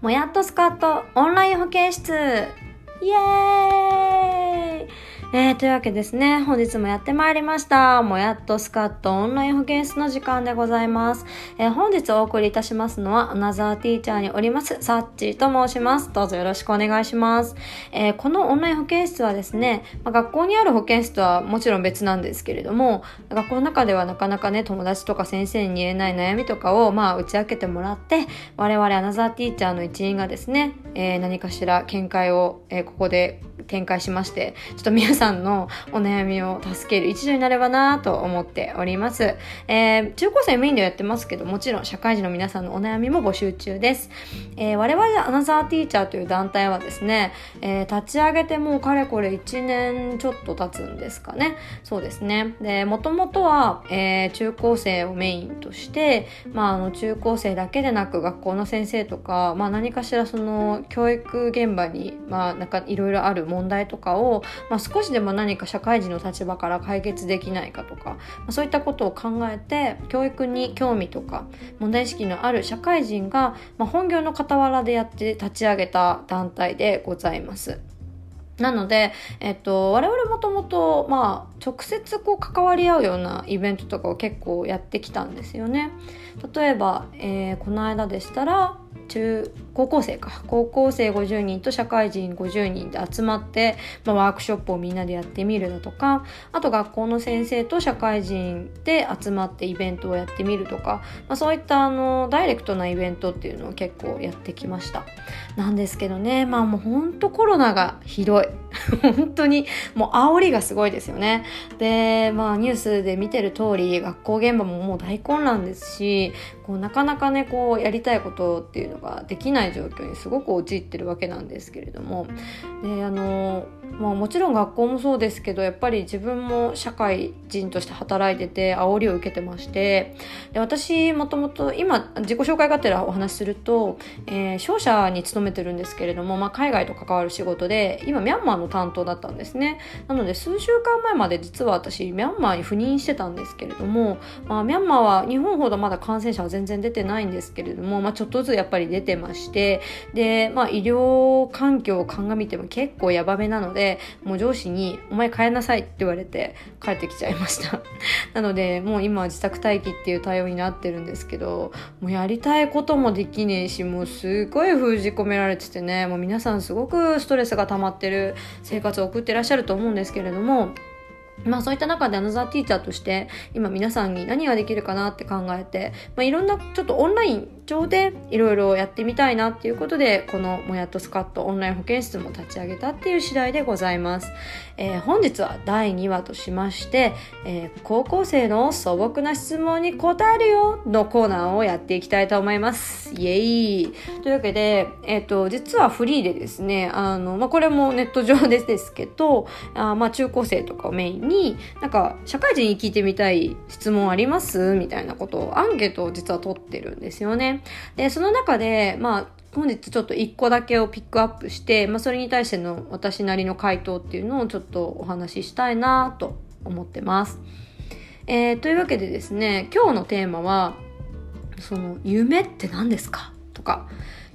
もやっとスカットオンライン保健室。イエーイ。えー、というわけですね、本日もやってまいりました。もやっとスカットオンライン保健室の時間でございます。えー、本日お送りいたしますのは、アナザーティーチャーにおります、サッチーと申します。どうぞよろしくお願いします。えー、このオンライン保健室はですね、まあ、学校にある保健室とはもちろん別なんですけれども、学校の中ではなかなかね、友達とか先生に言えない悩みとかを、まあ、打ち明けてもらって、我々アナザーティーチャーの一員がですね、えー、何かしら見解を、えここで展開しまして、ちょっと皆さんさんのお悩みを助ける一助になればなと思っております。えー、中高生メインでやってますけど、もちろん社会人の皆さんのお悩みも募集中です。えー、我々アナザーティーチャーという団体はですね、えー、立ち上げてもうかれこれ1年ちょっと経つんですかね。そうですね。で、もともとは、えー、中高生をメインとして、まあ、あの、中高生だけでなく学校の先生とか、まあ、何かしらその教育現場に、まあ、なんかいろいろある問題とかを、まあ、少しでも何か社会人の立場から解決できないかとか、まあ、そういったことを考えて教育に興味とか問題意識のある社会人が、まあ、本業の傍らでやって立ち上げた団体でございます。なので、えっと、我々もともと、まあ、直接こう関わり合うようなイベントとかを結構やってきたんですよね。例えば、えー、この間でしたら、中高校生か。高校生50人と社会人50人で集まって、まあ、ワークショップをみんなでやってみるだとかあと学校の先生と社会人で集まってイベントをやってみるとか、まあ、そういったあのダイレクトなイベントっていうのを結構やってきました。なんですけどねまあもうほんとコロナがひどい。本当にもう煽りがすごいですよね。でまあニュースで見てる通り学校現場ももう大混乱ですしこうなかなかねこうやりたいことっていうのができないない状況にすごく陥ってるわけなんですけれども。であのまあ、もちろん学校もそうですけどやっぱり自分も社会人として働いてて煽りを受けてましてで私もともと今自己紹介がてらお話しすると、えー、商社に勤めてるんですけれども、まあ、海外と関わる仕事で今ミャンマーの担当だったんですね。なので数週間前まで実は私ミャンマーに赴任してたんですけれども、まあ、ミャンマーは日本ほどまだ感染者は全然出てないんですけれども、まあ、ちょっとずつやっぱり出てましてで、まあ、医療環境を鑑みても結構ヤバめなのでで、もう上司に、お前帰んなさいって言われて帰ってきちゃいました。なので、もう今は自宅待機っていう対応になってるんですけど、もうやりたいこともできねえし、もうすごい封じ込められててね、もう皆さんすごくストレスが溜まってる生活を送ってらっしゃると思うんですけれども、まあそういった中でアナザーティーチャーとして今皆さんに何ができるかなって考えて、まあ、いろんなちょっとオンライン上でいろいろやってみたいなっていうことでこのもやっとスカットオンライン保健室も立ち上げたっていう次第でございます、えー、本日は第2話としまして、えー、高校生の素朴な質問に答えるよのコーナーをやっていきたいと思います。イエイ。というわけで、えっ、ー、と実はフリーでですねあの、まあ、これもネット上でですけどあまあ中高生とかをメインにになんか社会人に聞いてみたい質問あります？みたいなことをアンケートを実は取ってるんですよね。で、その中で、まあ、本日ちょっと1個だけをピックアップして、まあ、それに対しての私なりの回答っていうのをちょっとお話ししたいなと思ってます。えー、というわけでですね、今日のテーマは、その、夢って何ですか？とか、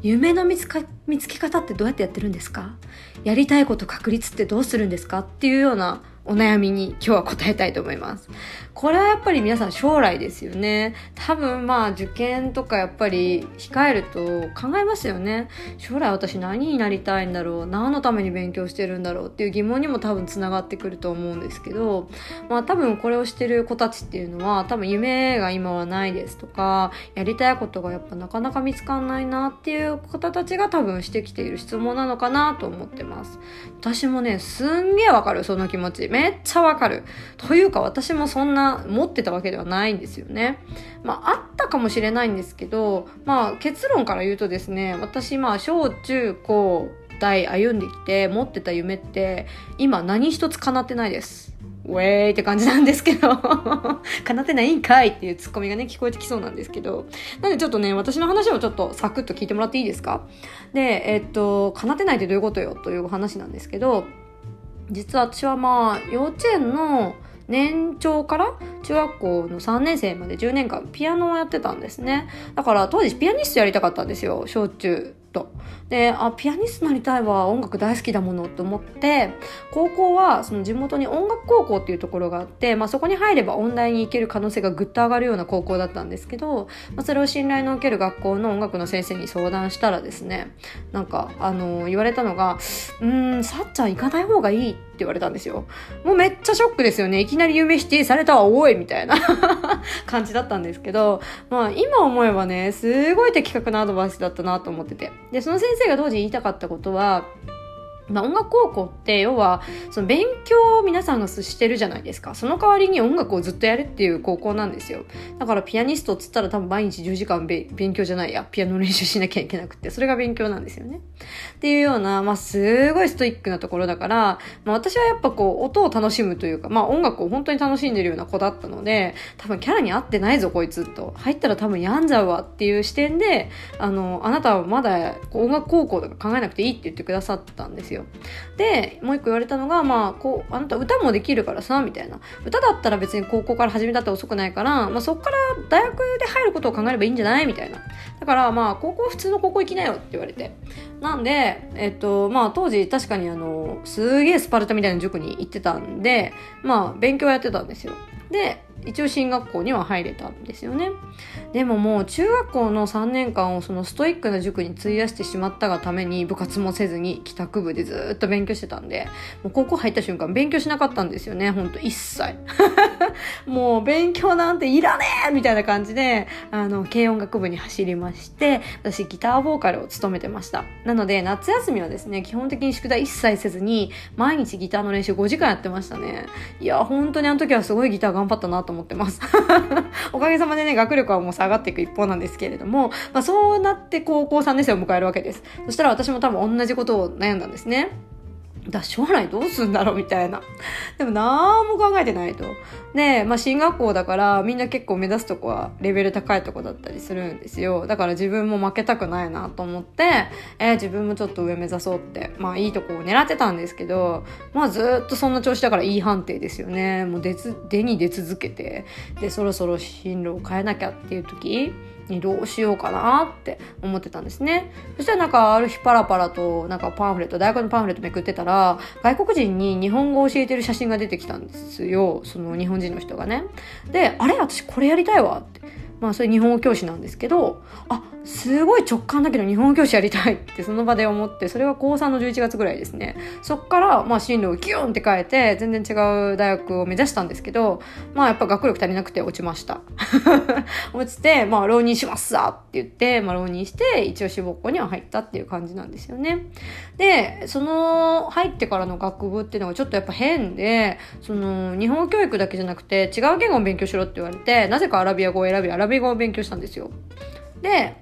夢の見つか見つけ方ってどうやってやってるんですか？やりたいこと確立ってどうするんですか？っていうようなお悩みに今日は答えたいと思います。これはやっぱり皆さん将来ですよね。多分まあ受験とかやっぱり控えると考えますよね。将来私何になりたいんだろう何のために勉強してるんだろうっていう疑問にも多分つながってくると思うんですけど、まあ多分これをしてる子たちっていうのは多分夢が今はないですとか、やりたいことがやっぱなかなか見つかんないなっていう方たちが多分してきている質問なのかなと思ってます。私もね、すんげえわかる、その気持ち。めっちゃわかる。というか私もそんな持ってたわけではないんですよね。まあ、あったかもしれないんですけど、まあ、結論から言うとですね、私、まあ、小中高大歩んできて持ってた夢って、今何一つ叶ってないです。ウェーイって感じなんですけど 叶ってないんかいっていうツッコミがね、聞こえてきそうなんですけど。なんでちょっとね、私の話をちょっとサクッと聞いてもらっていいですか？で、えっと、叶ってないってどういうことよ？という話なんですけど、実は私はまあ、幼稚園の年長から中学校の3年生まで10年間ピアノをやってたんですね。だから当時ピアニストやりたかったんですよ、小中。と。で、あ、ピアニストになりたいわ、音楽大好きだものと思って、高校はその地元に音楽高校っていうところがあって、まあそこに入れば音大に行ける可能性がぐっと上がるような高校だったんですけど、まあそれを信頼の受ける学校の音楽の先生に相談したらですね、なんか、あの、言われたのが、うーん、さっちゃん行かない方がいいって言われたんですよ。もうめっちゃショックですよね。いきなり夢否定されたわ、おいみたいな 感じだったんですけど、まあ今思えばね、すごい的確なアドバイスだったなと思ってて。で、その先生が当時言いたかったことは、まあ、音楽高校って要はその勉強を皆さんがしてるじゃないですか。その代わりに音楽をずっとやるっていう高校なんですよ。だからピアニストっつったら多分毎日10時間勉強じゃないや。ピアノ練習しなきゃいけなくて。それが勉強なんですよね。っていうような、まあ、すごいストイックなところだから、まあ、私はやっぱこう音を楽しむというか、まあ、音楽を本当に楽しんでるような子だったので多分キャラに合ってないぞこいつと。入ったら多分病んじゃうわっていう視点であのあなたはまだ音楽高校とか考えなくていいって言ってくださったんですよ。でもう一個言われたのが、まあ、こうあなた歌もできるからさみたいな。歌だったら別に高校から始めたって遅くないから、まあ、そこから大学で入ることを考えればいいんじゃない？みたいな。だからまあ高校普通の高校行きなよって言われて。なんで、えっと、まあ当時確かにあの、すげえスパルタみたいな塾に行ってたんで、まあ勉強やってたんですよ。で、一応進学校には入れたんですよね。でももう中学校の3年間をそのストイックな塾に費やしてしまったがために部活もせずに帰宅部でずっと勉強してたんで、もう高校入った瞬間勉強しなかったんですよね、ほんと一切。もう勉強なんていらねえみたいな感じで、あの、軽音楽部に走りまして、私ギターボーカルを務めてました。なので夏休みはですね、基本的に宿題一切せずに、毎日ギターの練習5時間やってましたね。いや、本当にあの時はすごいギター頑張ったなとと思ってます。おかげさまでね、学力はもう下がっていく一方なんですけれども、まあそうなって高校3年生を迎えるわけです。そしたら私も多分同じことを悩んだんですね。だ将来どうすんだろうみたいな。でも何も考えてないと。で、まあ進学校だからみんな結構目指すとこはレベル高いとこだったりするんですよ。だから自分も負けたくないなと思って、えー、自分もちょっと上目指そうって、まあいいとこを狙ってたんですけど、まあずっとそんな調子だからいい判定ですよね。もう出、出に出続けて、で、そろそろ進路を変えなきゃっていう時、にどうしようかなって思ってたんですね。そしたらなんかある日パラパラとなんかパンフレット、大学のパンフレットめくってたら、外国人に日本語を教えてる写真が出てきたんですよ。その日本人の人がね。で、あれ私これやりたいわって。まあそれ日本語教師なんですけど、あ、すごい直感だけど日本語教師やりたいってその場で思って、それは高3の11月ぐらいですね。そっからまあ進路をギューンって変えて、全然違う大学を目指したんですけど、まあやっぱ学力足りなくて落ちました。落ちて、まあ浪人しますさって言って、まあ浪人して、一応志望校には入ったっていう感じなんですよね。で、その入ってからの学部っていうのがちょっとやっぱ変で、その日本語教育だけじゃなくて違う言語を勉強しろって言われて、なぜかアラビア語を選び、アラビア米語を勉強したんですよ。で、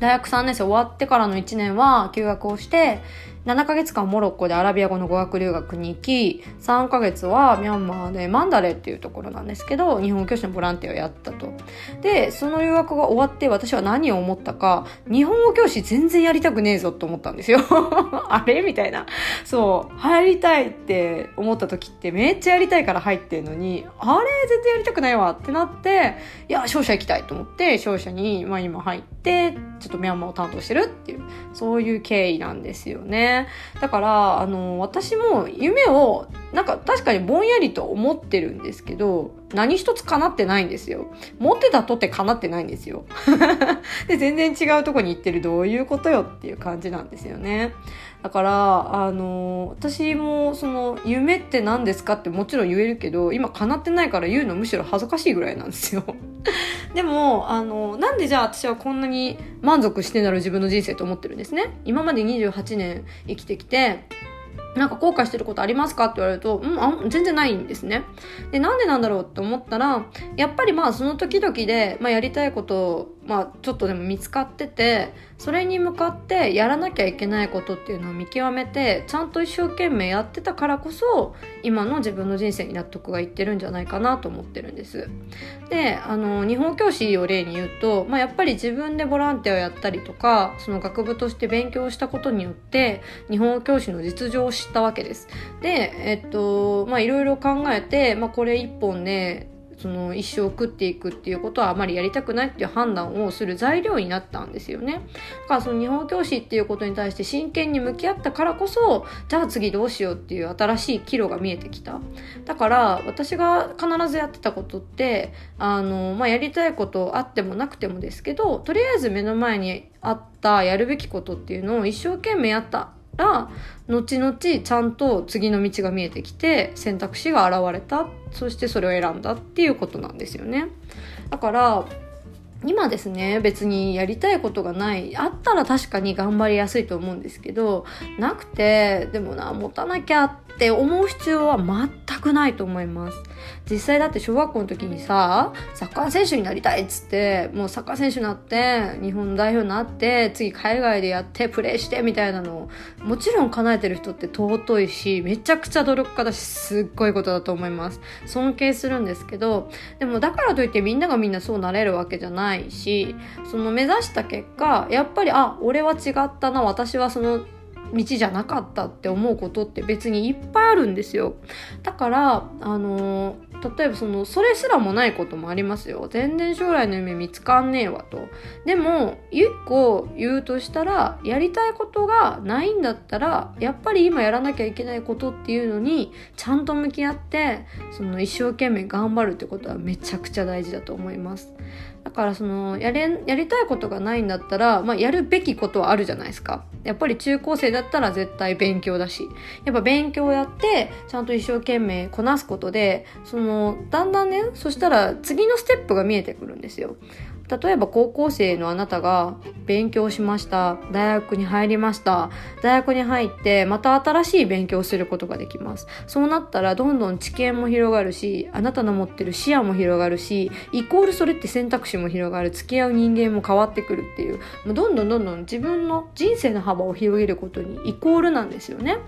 大学3年生終わってからの1年は休学をして、7ヶ月間モロッコでアラビア語の語学留学に行き、3ヶ月はミャンマーでマンダレっていうところなんですけど、日本語教師のボランティアをやったと。で、その留学が終わって私は何を思ったか、日本語教師全然やりたくねえぞと思ったんですよ。あれ？みたいな。そう、入りたいって思った時ってめっちゃやりたいから入ってんのに、あれ？全然やりたくないわってなって、いや、商社行きたいと思って、商社に、まあ今入って、ちょっとミャンマーを担当してるっていう、そういう経緯なんですよね。だから、あの、私も夢を、なんか確かにぼんやりと思ってるんですけど、何一つ叶ってないんですよ。持ってたとって叶ってないんですよ。で、全然違うとこに行ってるどういうことよっていう感じなんですよね。だから、あの、私もその、夢って何ですかってもちろん言えるけど、今叶ってないから言うのむしろ恥ずかしいぐらいなんですよ。でも、あの、なんでじゃあ私はこんなに満足してなる自分の人生と思ってるんですね？今まで28年生きてきて、なんか後悔してることありますかって言われると、うん、あ全然ないんですね。で、なんでなんだろうって思ったら、やっぱりまあその時々で、まあやりたいこと、まあちょっとでも見つかってて、それに向かってやらなきゃいけないことっていうのを見極めて、ちゃんと一生懸命やってたからこそ、今の自分の人生に納得がいってるんじゃないかなと思ってるんです。で、あの、日本教師を例に言うと、まあやっぱり自分でボランティアをやったりとか、その学部として勉強したことによって、日本教師の実情を知ったわけです。で、えっと、まあいろいろ考えて、まあこれ一本で、その一生食っていくっていうことはあまりやりたくないっていう判断をする材料になったんですよね。だからその日本教師っていうことに対して真剣に向き合ったからこそ、じゃあ次どうしようっていう新しい岐路が見えてきた。だから私が必ずやってたことって、あの、まあ、やりたいことあってもなくてもですけど、とりあえず目の前にあったやるべきことっていうのを一生懸命やったら後々ちゃんと次の道が見えてきて選択肢が現れた。そしてそれを選んだっていうことなんですよね。だから今ですね別にやりたいことがないあったら確かに頑張りやすいと思うんですけどなくてでもな持たなきゃって思う必要は全くないと思います。実際だって小学校の時にさサッカー選手になりたいっつってもうサッカー選手になって日本代表になって次海外でやってプレーしてみたいなのをもちろん叶えてる人って尊いしめちゃくちゃ努力家だしすっごいことだと思います。尊敬するんですけどでもだからといってみんながみんなそうなれるわけじゃない。ないしその目指した結果やっぱりあ俺は違ったな私はその道じゃなかったって思うことって別にいっぱいあるんですよ。だから、あの例えばその、それすらもないこともありますよ。全然将来の夢見つかんねえわと。でも、一個言うとしたら、やりたいことがないんだったら、やっぱり今やらなきゃいけないことっていうのに、ちゃんと向き合って、その一生懸命頑張るってことはめちゃくちゃ大事だと思います。だからそのやれやりたいことがないんだったら、まあ、やるべきことはあるじゃないですか。やっぱり中高生だったら絶対勉強だし。やっぱ勉強をやってちゃんと一生懸命こなすことでそのだんだんねそしたら次のステップが見えてくるんですよ。例えば高校生のあなたが勉強しました。大学に入りました。大学に入ってまた新しい勉強をすることができます。そうなったらどんどん知見も広がるし、あなたの持ってる視野も広がるし、イコールそれって選択肢も広がる。付き合う人間も変わってくるっていう、もうどんどんどんどん自分の人生の幅を広げることにイコールなんですよね。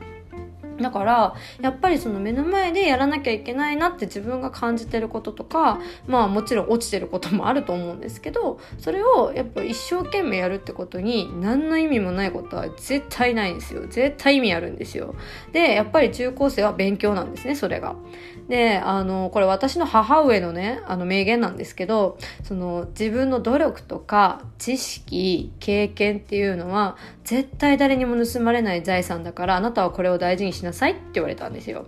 だから、やっぱりその目の前でやらなきゃいけないなって自分が感じてることとか、まあもちろん落ちてることもあると思うんですけど、それをやっぱ一生懸命やるってことに何の意味もないことは絶対ないんですよ。絶対意味あるんですよ。で、やっぱり中高生は勉強なんですね、それが。で、あの、これ私の母上のね、あの名言なんですけど、その自分の努力とか知識、経験っていうのは絶対誰にも盗まれない財産だからあなたはこれを大事にしなさいって言われたんですよ。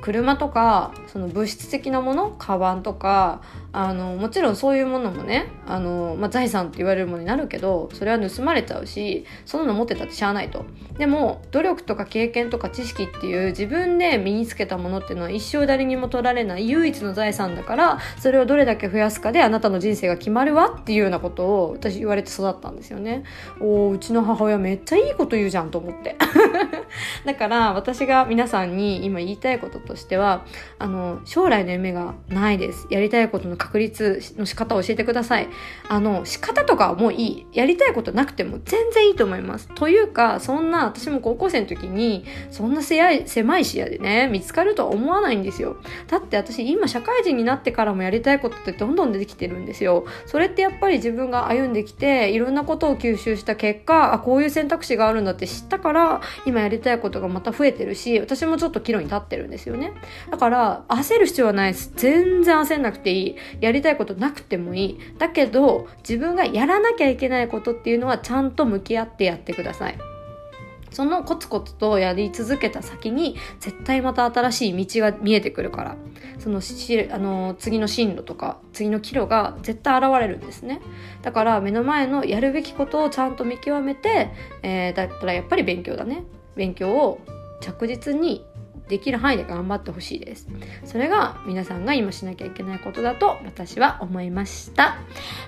車とかその物質的なものカバンとかあのもちろんそういうものもねあの、まあ、財産って言われるものになるけどそれは盗まれちゃうしそんなの持ってたってしゃあないと。でも努力とか経験とか知識っていう自分で身につけたものっていうのは一生誰にも取られない唯一の財産だからそれをどれだけ増やすかであなたの人生が決まるわっていうようなことを私言われて育ったんですよね。おうちの母親めっちゃいいこと言うじゃんと思って。だから私が皆さんに今言いたいこととしてはあの将来の夢がないですやりたいことの確率の仕方を教えてください。あの、仕方とかはもういい。やりたいことなくても全然いいと思います。というか、そんな、私も高校生の時に、そんな狭い狭い視野でね、見つかるとは思わないんですよ。だって私、今社会人になってからもやりたいことってどんどん出てきてるんですよ。それってやっぱり自分が歩んできて、いろんなことを吸収した結果、あ、こういう選択肢があるんだって知ったから、今やりたいことがまた増えてるし、私もちょっと岐路に立ってるんですよね。ねだから、焦る必要はないです。全然焦んなくていい。やりたいことなくてもいい。だけど、自分がやらなきゃいけないことっていうのはちゃんと向き合ってやってください。そのコツコツとやり続けた先に絶対また新しい道が見えてくるからそのあの次の進路とか次の岐路が絶対現れるんですねだから目の前のやるべきことをちゃんと見極めて、えー、だったらやっぱり勉強だね勉強を着実にできる範囲で頑張ってほしいです。それが皆さんが今しなきゃいけないことだと私は思いました。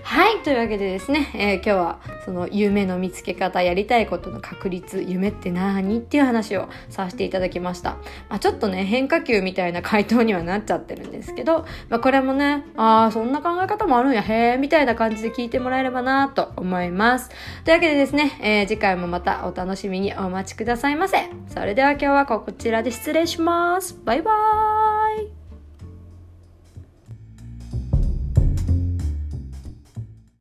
はい、というわけでですね、えー、今日はその夢の見つけ方、やりたいことの確率、夢って何っていう話をさせていただきました。まあ、ちょっとね、変化球みたいな回答にはなっちゃってるんですけど、まあ、これもね、ああ、そんな考え方もあるんや、へえ、みたいな感じで聞いてもらえればなと思います。というわけでですね、えー、次回もまたお楽しみにお待ちくださいませ。それでは今日はこちらで失礼します。します。バイバイ。